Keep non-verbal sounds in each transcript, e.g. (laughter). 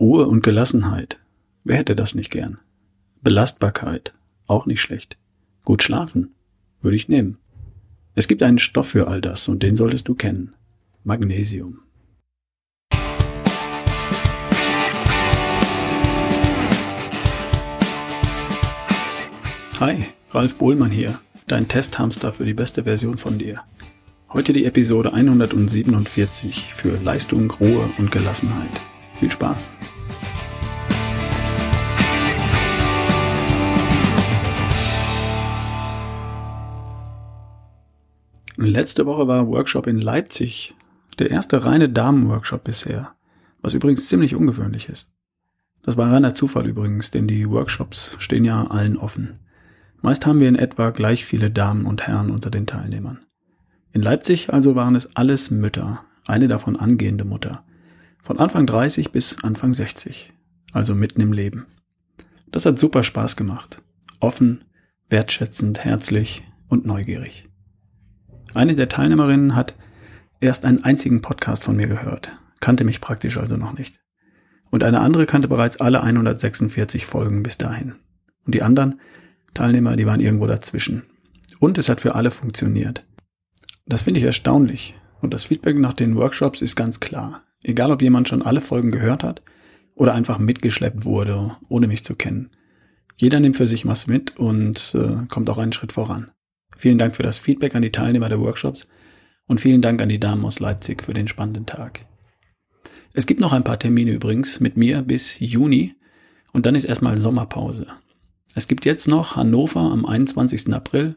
Ruhe und Gelassenheit. Wer hätte das nicht gern? Belastbarkeit. Auch nicht schlecht. Gut schlafen. Würde ich nehmen. Es gibt einen Stoff für all das und den solltest du kennen. Magnesium. Hi, Ralf Bohlmann hier, dein Testhamster für die beste Version von dir. Heute die Episode 147 für Leistung, Ruhe und Gelassenheit. Viel Spaß! Letzte Woche war Workshop in Leipzig. Der erste reine Damenworkshop bisher. Was übrigens ziemlich ungewöhnlich ist. Das war reiner Zufall übrigens, denn die Workshops stehen ja allen offen. Meist haben wir in etwa gleich viele Damen und Herren unter den Teilnehmern. In Leipzig also waren es alles Mütter, eine davon angehende Mutter. Von Anfang 30 bis Anfang 60, also mitten im Leben. Das hat super Spaß gemacht. Offen, wertschätzend, herzlich und neugierig. Eine der Teilnehmerinnen hat erst einen einzigen Podcast von mir gehört, kannte mich praktisch also noch nicht. Und eine andere kannte bereits alle 146 Folgen bis dahin. Und die anderen Teilnehmer, die waren irgendwo dazwischen. Und es hat für alle funktioniert. Das finde ich erstaunlich. Und das Feedback nach den Workshops ist ganz klar. Egal, ob jemand schon alle Folgen gehört hat oder einfach mitgeschleppt wurde, ohne mich zu kennen. Jeder nimmt für sich was mit und äh, kommt auch einen Schritt voran. Vielen Dank für das Feedback an die Teilnehmer der Workshops und vielen Dank an die Damen aus Leipzig für den spannenden Tag. Es gibt noch ein paar Termine übrigens mit mir bis Juni und dann ist erstmal Sommerpause. Es gibt jetzt noch Hannover am 21. April,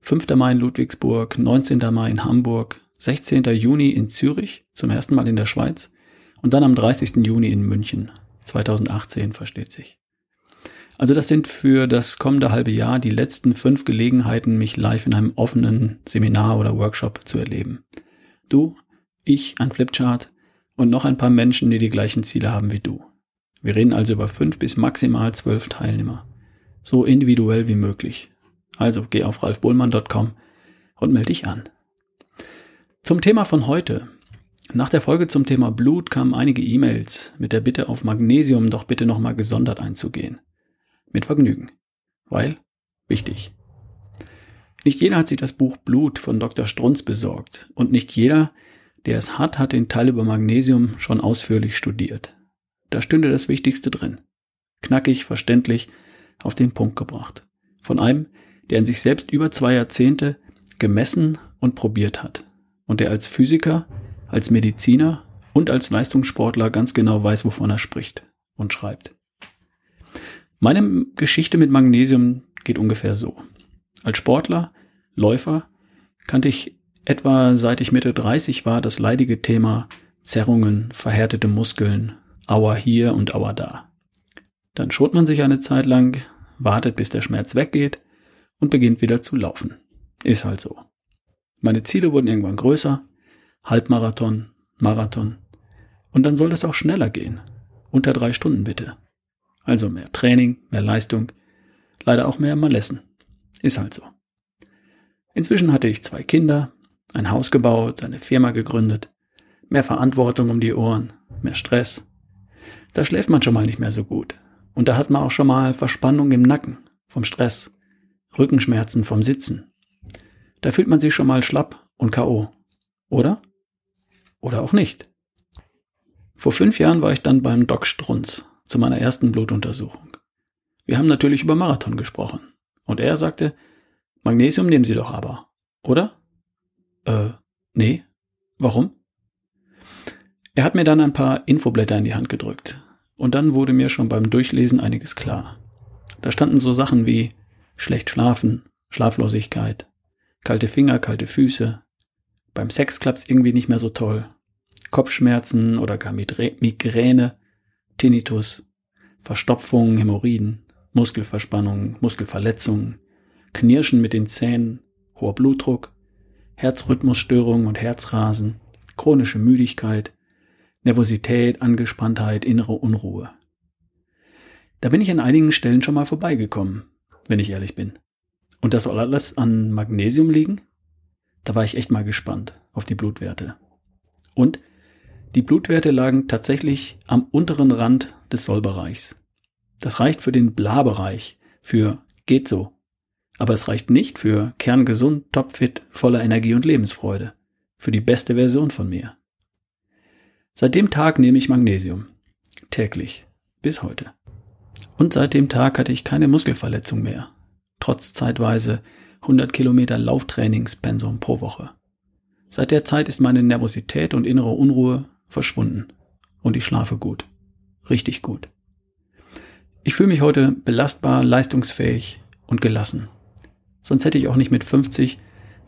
5. Mai in Ludwigsburg, 19. Mai in Hamburg, 16. Juni in Zürich, zum ersten Mal in der Schweiz, und dann am 30. Juni in München, 2018 versteht sich. Also das sind für das kommende halbe Jahr die letzten fünf Gelegenheiten, mich live in einem offenen Seminar oder Workshop zu erleben. Du, ich, ein Flipchart und noch ein paar Menschen, die die gleichen Ziele haben wie du. Wir reden also über fünf bis maximal zwölf Teilnehmer. So individuell wie möglich. Also geh auf ralfbohlmann.com und melde dich an. Zum Thema von heute. Nach der Folge zum Thema Blut kamen einige E-Mails mit der Bitte auf Magnesium doch bitte nochmal gesondert einzugehen. Mit Vergnügen. Weil, wichtig. Nicht jeder hat sich das Buch Blut von Dr. Strunz besorgt und nicht jeder, der es hat, hat den Teil über Magnesium schon ausführlich studiert. Da stünde das Wichtigste drin. Knackig, verständlich, auf den Punkt gebracht. Von einem, der in sich selbst über zwei Jahrzehnte gemessen und probiert hat und der als Physiker, als Mediziner und als Leistungssportler ganz genau weiß, wovon er spricht und schreibt. Meine Geschichte mit Magnesium geht ungefähr so. Als Sportler, Läufer, kannte ich etwa seit ich Mitte 30 war das leidige Thema Zerrungen, verhärtete Muskeln, Aua hier und Aua da. Dann schont man sich eine Zeit lang, wartet bis der Schmerz weggeht und beginnt wieder zu laufen. Ist halt so. Meine Ziele wurden irgendwann größer, Halbmarathon, Marathon. Und dann soll es auch schneller gehen. Unter drei Stunden bitte. Also mehr Training, mehr Leistung, leider auch mehr Malessen. Ist halt so. Inzwischen hatte ich zwei Kinder, ein Haus gebaut, eine Firma gegründet, mehr Verantwortung um die Ohren, mehr Stress. Da schläft man schon mal nicht mehr so gut. Und da hat man auch schon mal Verspannung im Nacken vom Stress, Rückenschmerzen vom Sitzen. Da fühlt man sich schon mal schlapp und KO. Oder? Oder auch nicht. Vor fünf Jahren war ich dann beim Doc Strunz zu meiner ersten Blutuntersuchung. Wir haben natürlich über Marathon gesprochen. Und er sagte, Magnesium nehmen Sie doch aber, oder? Äh, nee. Warum? Er hat mir dann ein paar Infoblätter in die Hand gedrückt. Und dann wurde mir schon beim Durchlesen einiges klar. Da standen so Sachen wie schlecht schlafen, Schlaflosigkeit, kalte Finger, kalte Füße, beim Sex klappt's irgendwie nicht mehr so toll, Kopfschmerzen oder gar Migräne, Tinnitus, Verstopfungen, Hämorrhoiden, Muskelverspannungen, Muskelverletzungen, Knirschen mit den Zähnen, hoher Blutdruck, Herzrhythmusstörungen und Herzrasen, chronische Müdigkeit, Nervosität, Angespanntheit, innere Unruhe. Da bin ich an einigen Stellen schon mal vorbeigekommen, wenn ich ehrlich bin. Und das soll alles an Magnesium liegen? Da war ich echt mal gespannt auf die Blutwerte. Und Die Blutwerte lagen tatsächlich am unteren Rand des Sollbereichs. Das reicht für den Bla-Bereich, für geht so. Aber es reicht nicht für kerngesund, topfit, voller Energie und Lebensfreude. Für die beste Version von mir. Seit dem Tag nehme ich Magnesium. Täglich. Bis heute. Und seit dem Tag hatte ich keine Muskelverletzung mehr. Trotz zeitweise 100 Kilometer Lauftrainingspensum pro Woche. Seit der Zeit ist meine Nervosität und innere Unruhe verschwunden. Und ich schlafe gut. Richtig gut. Ich fühle mich heute belastbar, leistungsfähig und gelassen. Sonst hätte ich auch nicht mit 50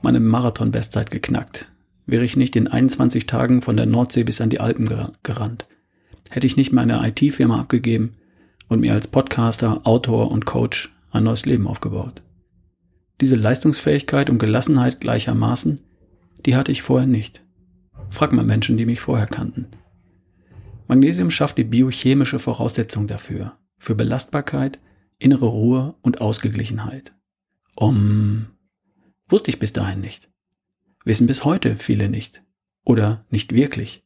meine Marathon-Bestzeit geknackt. Wäre ich nicht in 21 Tagen von der Nordsee bis an die Alpen gerannt. Hätte ich nicht meine IT-Firma abgegeben und mir als Podcaster, Autor und Coach ein neues Leben aufgebaut. Diese Leistungsfähigkeit und Gelassenheit gleichermaßen, die hatte ich vorher nicht. Frag mal Menschen, die mich vorher kannten. Magnesium schafft die biochemische Voraussetzung dafür, für Belastbarkeit, innere Ruhe und Ausgeglichenheit. Um, wusste ich bis dahin nicht. Wissen bis heute viele nicht. Oder nicht wirklich.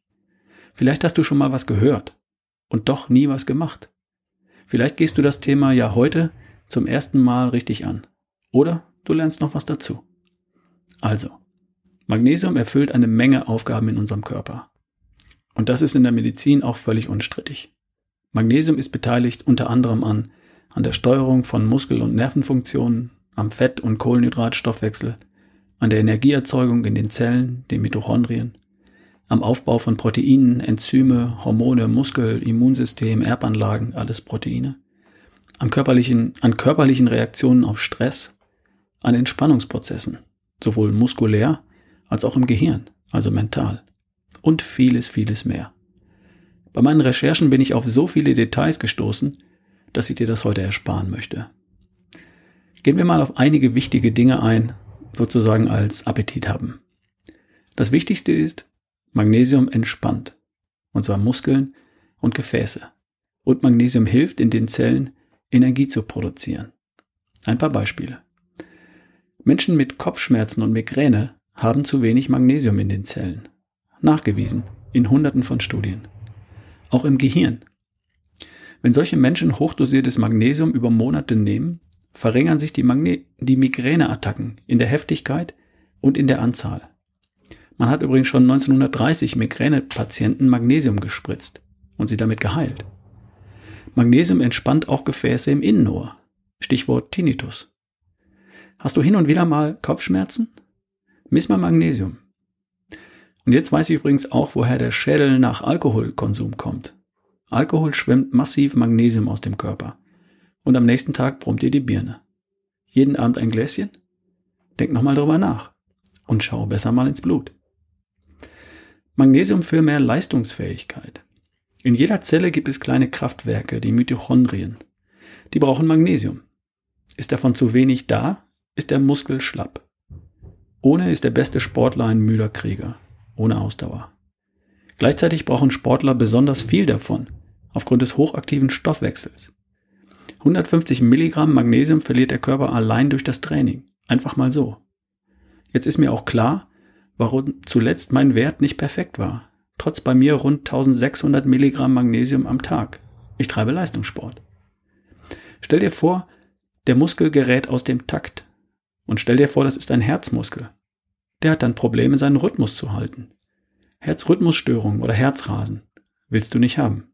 Vielleicht hast du schon mal was gehört und doch nie was gemacht. Vielleicht gehst du das Thema ja heute zum ersten Mal richtig an. Oder du lernst noch was dazu. Also, Magnesium erfüllt eine Menge Aufgaben in unserem Körper. Und das ist in der Medizin auch völlig unstrittig. Magnesium ist beteiligt unter anderem an, an der Steuerung von Muskel- und Nervenfunktionen, am Fett- und Kohlenhydratstoffwechsel, an der Energieerzeugung in den Zellen, den Mitochondrien, am Aufbau von Proteinen, Enzyme, Hormone, Muskel, Immunsystem, Erbanlagen, alles Proteine, an körperlichen, an körperlichen Reaktionen auf Stress, an Entspannungsprozessen, sowohl muskulär als auch im Gehirn, also mental, und vieles, vieles mehr. Bei meinen Recherchen bin ich auf so viele Details gestoßen, dass ich dir das heute ersparen möchte. Gehen wir mal auf einige wichtige Dinge ein, sozusagen als Appetit haben. Das Wichtigste ist, Magnesium entspannt, und zwar Muskeln und Gefäße. Und Magnesium hilft in den Zellen, Energie zu produzieren. Ein paar Beispiele. Menschen mit Kopfschmerzen und Migräne haben zu wenig Magnesium in den Zellen. Nachgewiesen in Hunderten von Studien. Auch im Gehirn. Wenn solche Menschen hochdosiertes Magnesium über Monate nehmen, verringern sich die, Magne die Migräneattacken in der Heftigkeit und in der Anzahl. Man hat übrigens schon 1930 Migränepatienten Magnesium gespritzt und sie damit geheilt. Magnesium entspannt auch Gefäße im Innenohr. Stichwort Tinnitus. Hast du hin und wieder mal Kopfschmerzen? Miss mal Magnesium. Und jetzt weiß ich übrigens auch, woher der Schädel nach Alkoholkonsum kommt. Alkohol schwemmt massiv Magnesium aus dem Körper. Und am nächsten Tag brummt dir die Birne. Jeden Abend ein Gläschen? Denk nochmal drüber nach. Und schau besser mal ins Blut. Magnesium für mehr Leistungsfähigkeit. In jeder Zelle gibt es kleine Kraftwerke, die Mitochondrien. Die brauchen Magnesium. Ist davon zu wenig da, ist der Muskel schlapp. Ohne ist der beste Sportler ein müder Krieger, ohne Ausdauer. Gleichzeitig brauchen Sportler besonders viel davon, aufgrund des hochaktiven Stoffwechsels. 150 Milligramm Magnesium verliert der Körper allein durch das Training. Einfach mal so. Jetzt ist mir auch klar, warum zuletzt mein Wert nicht perfekt war. Trotz bei mir rund 1600 Milligramm Magnesium am Tag. Ich treibe Leistungssport. Stell dir vor, der Muskel gerät aus dem Takt. Und stell dir vor, das ist ein Herzmuskel. Der hat dann Probleme, seinen Rhythmus zu halten. Herzrhythmusstörungen oder Herzrasen willst du nicht haben.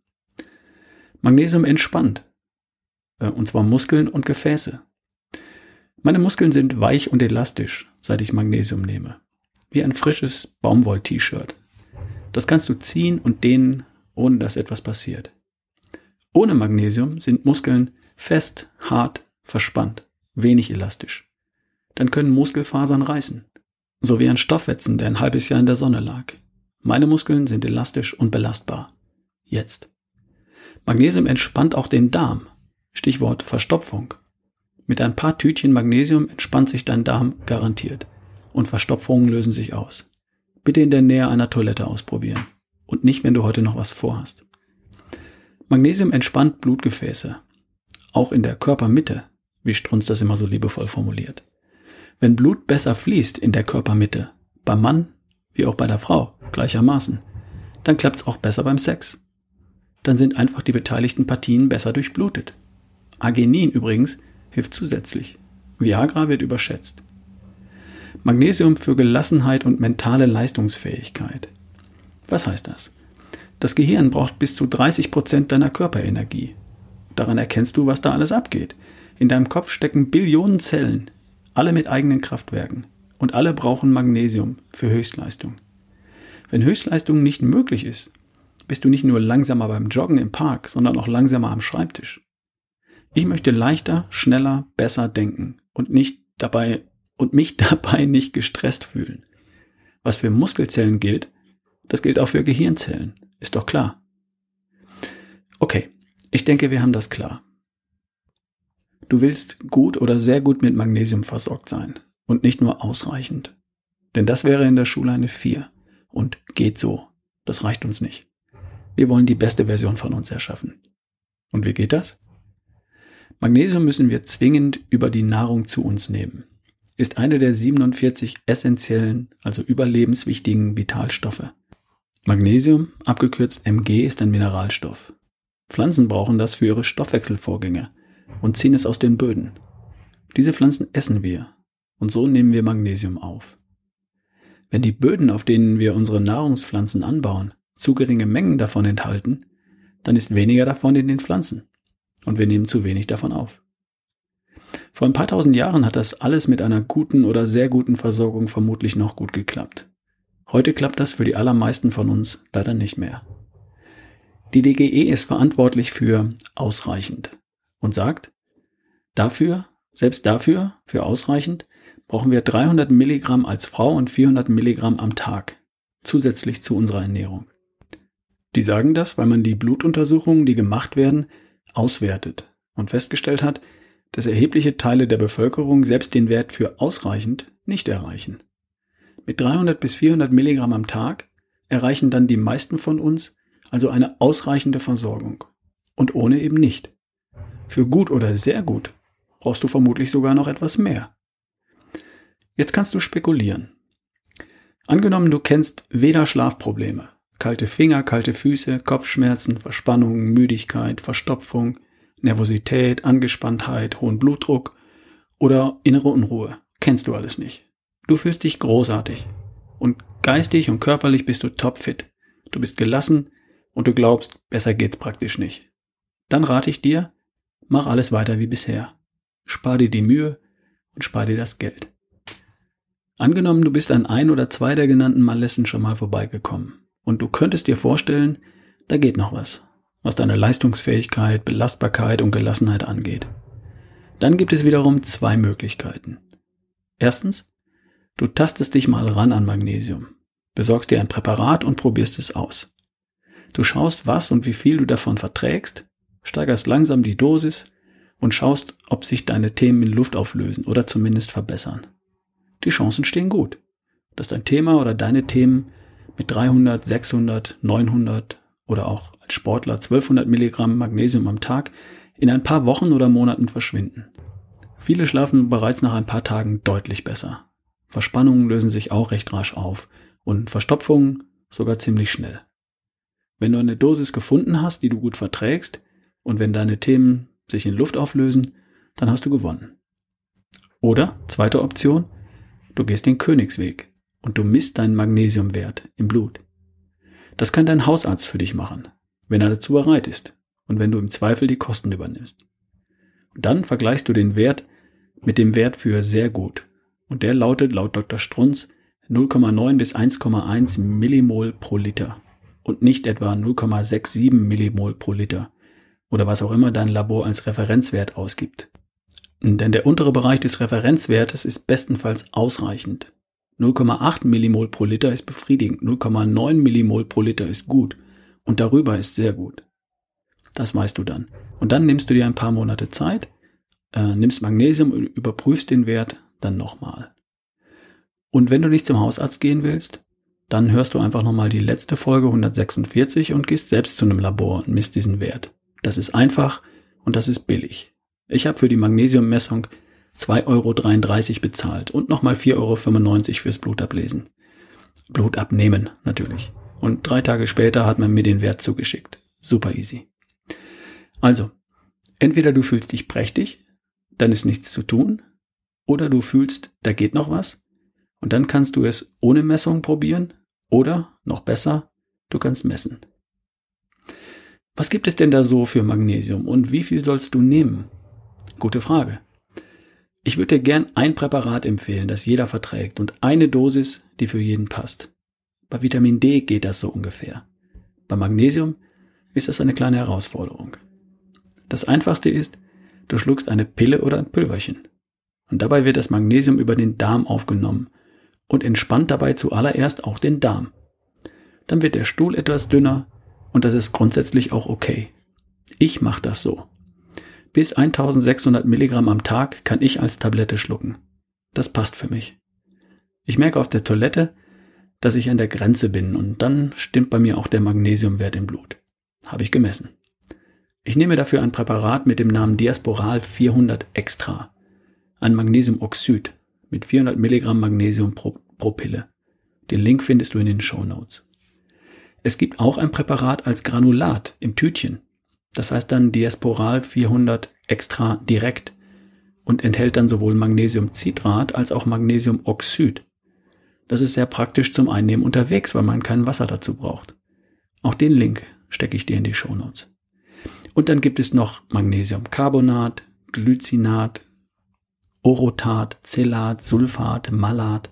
Magnesium entspannt. Äh, und zwar Muskeln und Gefäße. Meine Muskeln sind weich und elastisch, seit ich Magnesium nehme wie ein frisches Baumwoll-T-Shirt. Das kannst du ziehen und dehnen, ohne dass etwas passiert. Ohne Magnesium sind Muskeln fest, hart, verspannt, wenig elastisch. Dann können Muskelfasern reißen. So wie ein Stoffwetzen, der ein halbes Jahr in der Sonne lag. Meine Muskeln sind elastisch und belastbar. Jetzt. Magnesium entspannt auch den Darm. Stichwort Verstopfung. Mit ein paar Tütchen Magnesium entspannt sich dein Darm garantiert und Verstopfungen lösen sich aus. Bitte in der Nähe einer Toilette ausprobieren und nicht, wenn du heute noch was vorhast. Magnesium entspannt Blutgefäße, auch in der Körpermitte, wie Strunz das immer so liebevoll formuliert. Wenn Blut besser fließt in der Körpermitte, beim Mann wie auch bei der Frau gleichermaßen, dann klappt's auch besser beim Sex. Dann sind einfach die beteiligten Partien besser durchblutet. Arginin übrigens hilft zusätzlich. Viagra wird überschätzt. Magnesium für Gelassenheit und mentale Leistungsfähigkeit. Was heißt das? Das Gehirn braucht bis zu 30 Prozent deiner Körperenergie. Daran erkennst du, was da alles abgeht. In deinem Kopf stecken Billionen Zellen, alle mit eigenen Kraftwerken. Und alle brauchen Magnesium für Höchstleistung. Wenn Höchstleistung nicht möglich ist, bist du nicht nur langsamer beim Joggen im Park, sondern auch langsamer am Schreibtisch. Ich möchte leichter, schneller, besser denken und nicht dabei und mich (laughs) dabei nicht gestresst fühlen. Was für Muskelzellen gilt, das gilt auch für Gehirnzellen. Ist doch klar. Okay, ich denke, wir haben das klar. Du willst gut oder sehr gut mit Magnesium versorgt sein und nicht nur ausreichend. Denn das wäre in der Schule eine 4 und geht so. Das reicht uns nicht. Wir wollen die beste Version von uns erschaffen. Und wie geht das? Magnesium müssen wir zwingend über die Nahrung zu uns nehmen. Ist eine der 47 essentiellen, also überlebenswichtigen Vitalstoffe. Magnesium, abgekürzt Mg, ist ein Mineralstoff. Pflanzen brauchen das für ihre Stoffwechselvorgänge und ziehen es aus den Böden. Diese Pflanzen essen wir und so nehmen wir Magnesium auf. Wenn die Böden, auf denen wir unsere Nahrungspflanzen anbauen, zu geringe Mengen davon enthalten, dann ist weniger davon in den Pflanzen und wir nehmen zu wenig davon auf. Vor ein paar tausend Jahren hat das alles mit einer guten oder sehr guten Versorgung vermutlich noch gut geklappt. Heute klappt das für die allermeisten von uns leider nicht mehr. Die DGE ist verantwortlich für ausreichend und sagt, dafür, selbst dafür, für ausreichend, brauchen wir 300 Milligramm als Frau und 400 Milligramm am Tag, zusätzlich zu unserer Ernährung. Die sagen das, weil man die Blutuntersuchungen, die gemacht werden, auswertet und festgestellt hat, dass erhebliche Teile der Bevölkerung selbst den Wert für ausreichend nicht erreichen. Mit 300 bis 400 Milligramm am Tag erreichen dann die meisten von uns also eine ausreichende Versorgung. Und ohne eben nicht. Für gut oder sehr gut brauchst du vermutlich sogar noch etwas mehr. Jetzt kannst du spekulieren. Angenommen, du kennst weder Schlafprobleme, kalte Finger, kalte Füße, Kopfschmerzen, Verspannungen, Müdigkeit, Verstopfung, Nervosität, Angespanntheit, hohen Blutdruck oder innere Unruhe. Kennst du alles nicht. Du fühlst dich großartig. Und geistig und körperlich bist du topfit. Du bist gelassen und du glaubst, besser geht's praktisch nicht. Dann rate ich dir, mach alles weiter wie bisher. Spar dir die Mühe und spar dir das Geld. Angenommen, du bist an ein oder zwei der genannten Malessen schon mal vorbeigekommen und du könntest dir vorstellen, da geht noch was, was deine Leistungsfähigkeit, Belastbarkeit und Gelassenheit angeht. Dann gibt es wiederum zwei Möglichkeiten. Erstens, du tastest dich mal ran an Magnesium, besorgst dir ein Präparat und probierst es aus. Du schaust, was und wie viel du davon verträgst, steigerst langsam die Dosis und schaust, ob sich deine Themen in Luft auflösen oder zumindest verbessern die Chancen stehen gut, dass dein Thema oder deine Themen mit 300, 600, 900 oder auch als Sportler 1200 Milligramm Magnesium am Tag in ein paar Wochen oder Monaten verschwinden. Viele schlafen bereits nach ein paar Tagen deutlich besser. Verspannungen lösen sich auch recht rasch auf und Verstopfungen sogar ziemlich schnell. Wenn du eine Dosis gefunden hast, die du gut verträgst und wenn deine Themen sich in Luft auflösen, dann hast du gewonnen. Oder, zweite Option, Du gehst den Königsweg und du misst deinen Magnesiumwert im Blut. Das kann dein Hausarzt für dich machen, wenn er dazu bereit ist und wenn du im Zweifel die Kosten übernimmst. Und dann vergleichst du den Wert mit dem Wert für sehr gut. Und der lautet laut Dr. Strunz 0,9 bis 1,1 Millimol pro Liter und nicht etwa 0,67 Millimol pro Liter oder was auch immer dein Labor als Referenzwert ausgibt. Denn der untere Bereich des Referenzwertes ist bestenfalls ausreichend. 0,8 Millimol pro Liter ist befriedigend, 0,9 Millimol pro Liter ist gut und darüber ist sehr gut. Das weißt du dann. Und dann nimmst du dir ein paar Monate Zeit, äh, nimmst Magnesium, überprüfst den Wert dann nochmal. Und wenn du nicht zum Hausarzt gehen willst, dann hörst du einfach nochmal die letzte Folge 146 und gehst selbst zu einem Labor und misst diesen Wert. Das ist einfach und das ist billig. Ich habe für die Magnesiummessung 2,33 Euro bezahlt und nochmal 4,95 Euro fürs Blutablesen. Blutabnehmen natürlich. Und drei Tage später hat man mir den Wert zugeschickt. Super easy. Also, entweder du fühlst dich prächtig, dann ist nichts zu tun, oder du fühlst, da geht noch was, und dann kannst du es ohne Messung probieren, oder, noch besser, du kannst messen. Was gibt es denn da so für Magnesium und wie viel sollst du nehmen? Gute Frage. Ich würde dir gern ein Präparat empfehlen, das jeder verträgt und eine Dosis, die für jeden passt. Bei Vitamin D geht das so ungefähr. Bei Magnesium ist das eine kleine Herausforderung. Das einfachste ist, du schluckst eine Pille oder ein Pülverchen. Und dabei wird das Magnesium über den Darm aufgenommen und entspannt dabei zuallererst auch den Darm. Dann wird der Stuhl etwas dünner und das ist grundsätzlich auch okay. Ich mache das so. Bis 1600 Milligramm am Tag kann ich als Tablette schlucken. Das passt für mich. Ich merke auf der Toilette, dass ich an der Grenze bin und dann stimmt bei mir auch der Magnesiumwert im Blut. Habe ich gemessen. Ich nehme dafür ein Präparat mit dem Namen Diasporal 400 Extra. Ein Magnesiumoxid mit 400 Milligramm Magnesium pro, pro Pille. Den Link findest du in den Show Notes. Es gibt auch ein Präparat als Granulat im Tütchen. Das heißt dann Diasporal 400 extra direkt und enthält dann sowohl Magnesiumcitrat als auch Magnesiumoxid. Das ist sehr praktisch zum Einnehmen unterwegs, weil man kein Wasser dazu braucht. Auch den Link stecke ich dir in die Show Notes. Und dann gibt es noch Magnesiumcarbonat, Glycinat, Orotat, Zelat, Sulfat, Malat.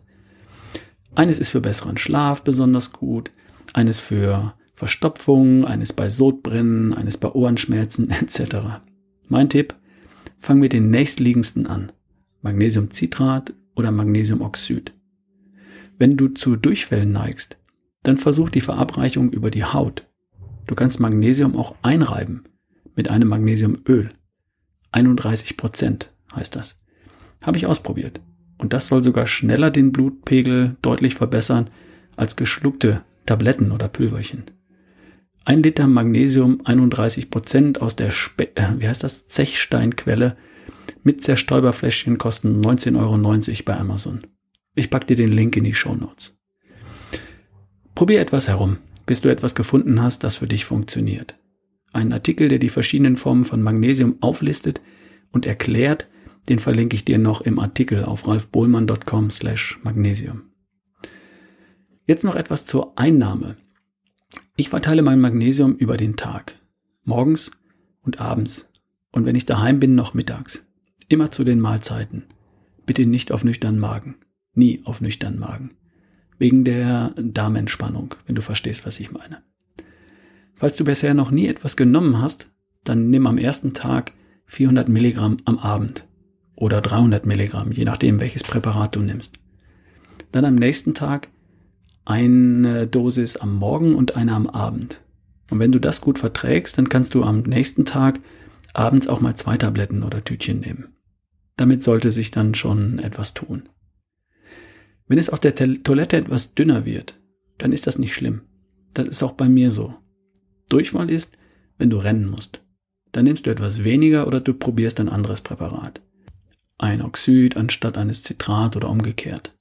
Eines ist für besseren Schlaf besonders gut, eines für Verstopfung, eines bei Sodbrennen, eines bei Ohrenschmerzen (laughs) etc. Mein Tipp, fang mit den nächstliegendsten an. Magnesiumcitrat oder Magnesiumoxid. Wenn du zu Durchfällen neigst, dann versuch die Verabreichung über die Haut. Du kannst Magnesium auch einreiben mit einem Magnesiumöl. 31 Prozent heißt das. Habe ich ausprobiert. Und das soll sogar schneller den Blutpegel deutlich verbessern als geschluckte Tabletten oder Pülverchen. Ein Liter Magnesium 31 Prozent aus der Spe äh, wie heißt das Zechsteinquelle mit Zerstäuberfläschchen kosten 19,90 Euro bei Amazon. Ich pack dir den Link in die Show Notes. Probier etwas herum, bis du etwas gefunden hast, das für dich funktioniert. Ein Artikel, der die verschiedenen Formen von Magnesium auflistet und erklärt, den verlinke ich dir noch im Artikel auf ralfbohlmann.com slash magnesium. Jetzt noch etwas zur Einnahme. Ich verteile mein Magnesium über den Tag. Morgens und abends. Und wenn ich daheim bin, noch mittags. Immer zu den Mahlzeiten. Bitte nicht auf nüchternen Magen. Nie auf nüchternen Magen. Wegen der Darmentspannung, wenn du verstehst, was ich meine. Falls du bisher noch nie etwas genommen hast, dann nimm am ersten Tag 400 Milligramm am Abend oder 300 Milligramm, je nachdem, welches Präparat du nimmst. Dann am nächsten Tag eine Dosis am Morgen und eine am Abend. Und wenn du das gut verträgst, dann kannst du am nächsten Tag abends auch mal zwei Tabletten oder Tütchen nehmen. Damit sollte sich dann schon etwas tun. Wenn es auf der Toilette etwas dünner wird, dann ist das nicht schlimm. Das ist auch bei mir so. Durchfall ist, wenn du rennen musst. Dann nimmst du etwas weniger oder du probierst ein anderes Präparat. Ein Oxid anstatt eines Zitrat oder umgekehrt.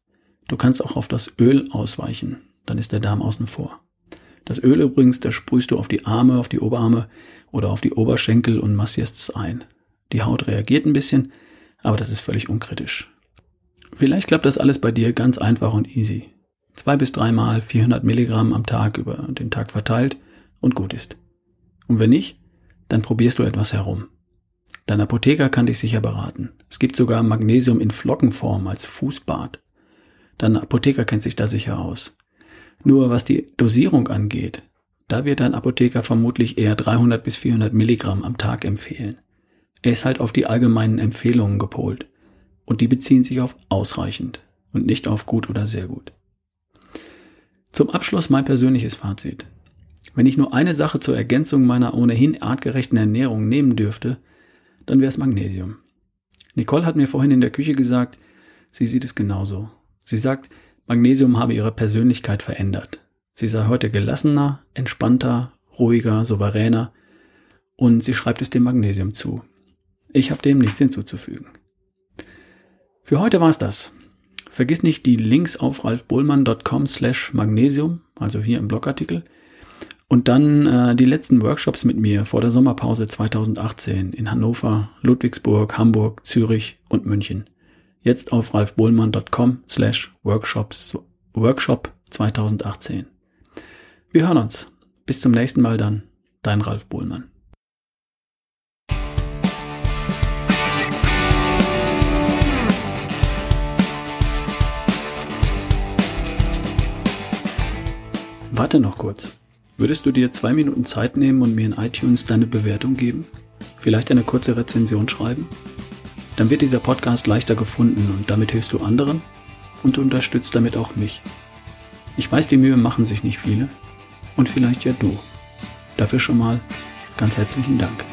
Du kannst auch auf das Öl ausweichen, dann ist der Darm außen vor. Das Öl übrigens, das sprühst du auf die Arme, auf die Oberarme oder auf die Oberschenkel und massierst es ein. Die Haut reagiert ein bisschen, aber das ist völlig unkritisch. Vielleicht klappt das alles bei dir ganz einfach und easy. Zwei bis dreimal 400 Milligramm am Tag über den Tag verteilt und gut ist. Und wenn nicht, dann probierst du etwas herum. Dein Apotheker kann dich sicher beraten. Es gibt sogar Magnesium in Flockenform als Fußbad. Dein Apotheker kennt sich da sicher aus. Nur was die Dosierung angeht, da wird dein Apotheker vermutlich eher 300 bis 400 Milligramm am Tag empfehlen. Er ist halt auf die allgemeinen Empfehlungen gepolt. Und die beziehen sich auf ausreichend und nicht auf gut oder sehr gut. Zum Abschluss mein persönliches Fazit. Wenn ich nur eine Sache zur Ergänzung meiner ohnehin artgerechten Ernährung nehmen dürfte, dann wäre es Magnesium. Nicole hat mir vorhin in der Küche gesagt, sie sieht es genauso. Sie sagt, Magnesium habe ihre Persönlichkeit verändert. Sie sei heute gelassener, entspannter, ruhiger, souveräner und sie schreibt es dem Magnesium zu. Ich habe dem nichts hinzuzufügen. Für heute war's das. Vergiss nicht die Links auf ralfbohlmann.com slash magnesium also hier im Blogartikel. Und dann äh, die letzten Workshops mit mir vor der Sommerpause 2018 in Hannover, Ludwigsburg, Hamburg, Zürich und München. Jetzt auf ralfbohlmann.com slash Workshop 2018. Wir hören uns. Bis zum nächsten Mal dann. Dein Ralf Bohlmann. Warte noch kurz. Würdest du dir zwei Minuten Zeit nehmen und mir in iTunes deine Bewertung geben? Vielleicht eine kurze Rezension schreiben? Dann wird dieser Podcast leichter gefunden und damit hilfst du anderen und unterstützt damit auch mich. Ich weiß, die Mühe machen sich nicht viele und vielleicht ja du. Dafür schon mal ganz herzlichen Dank.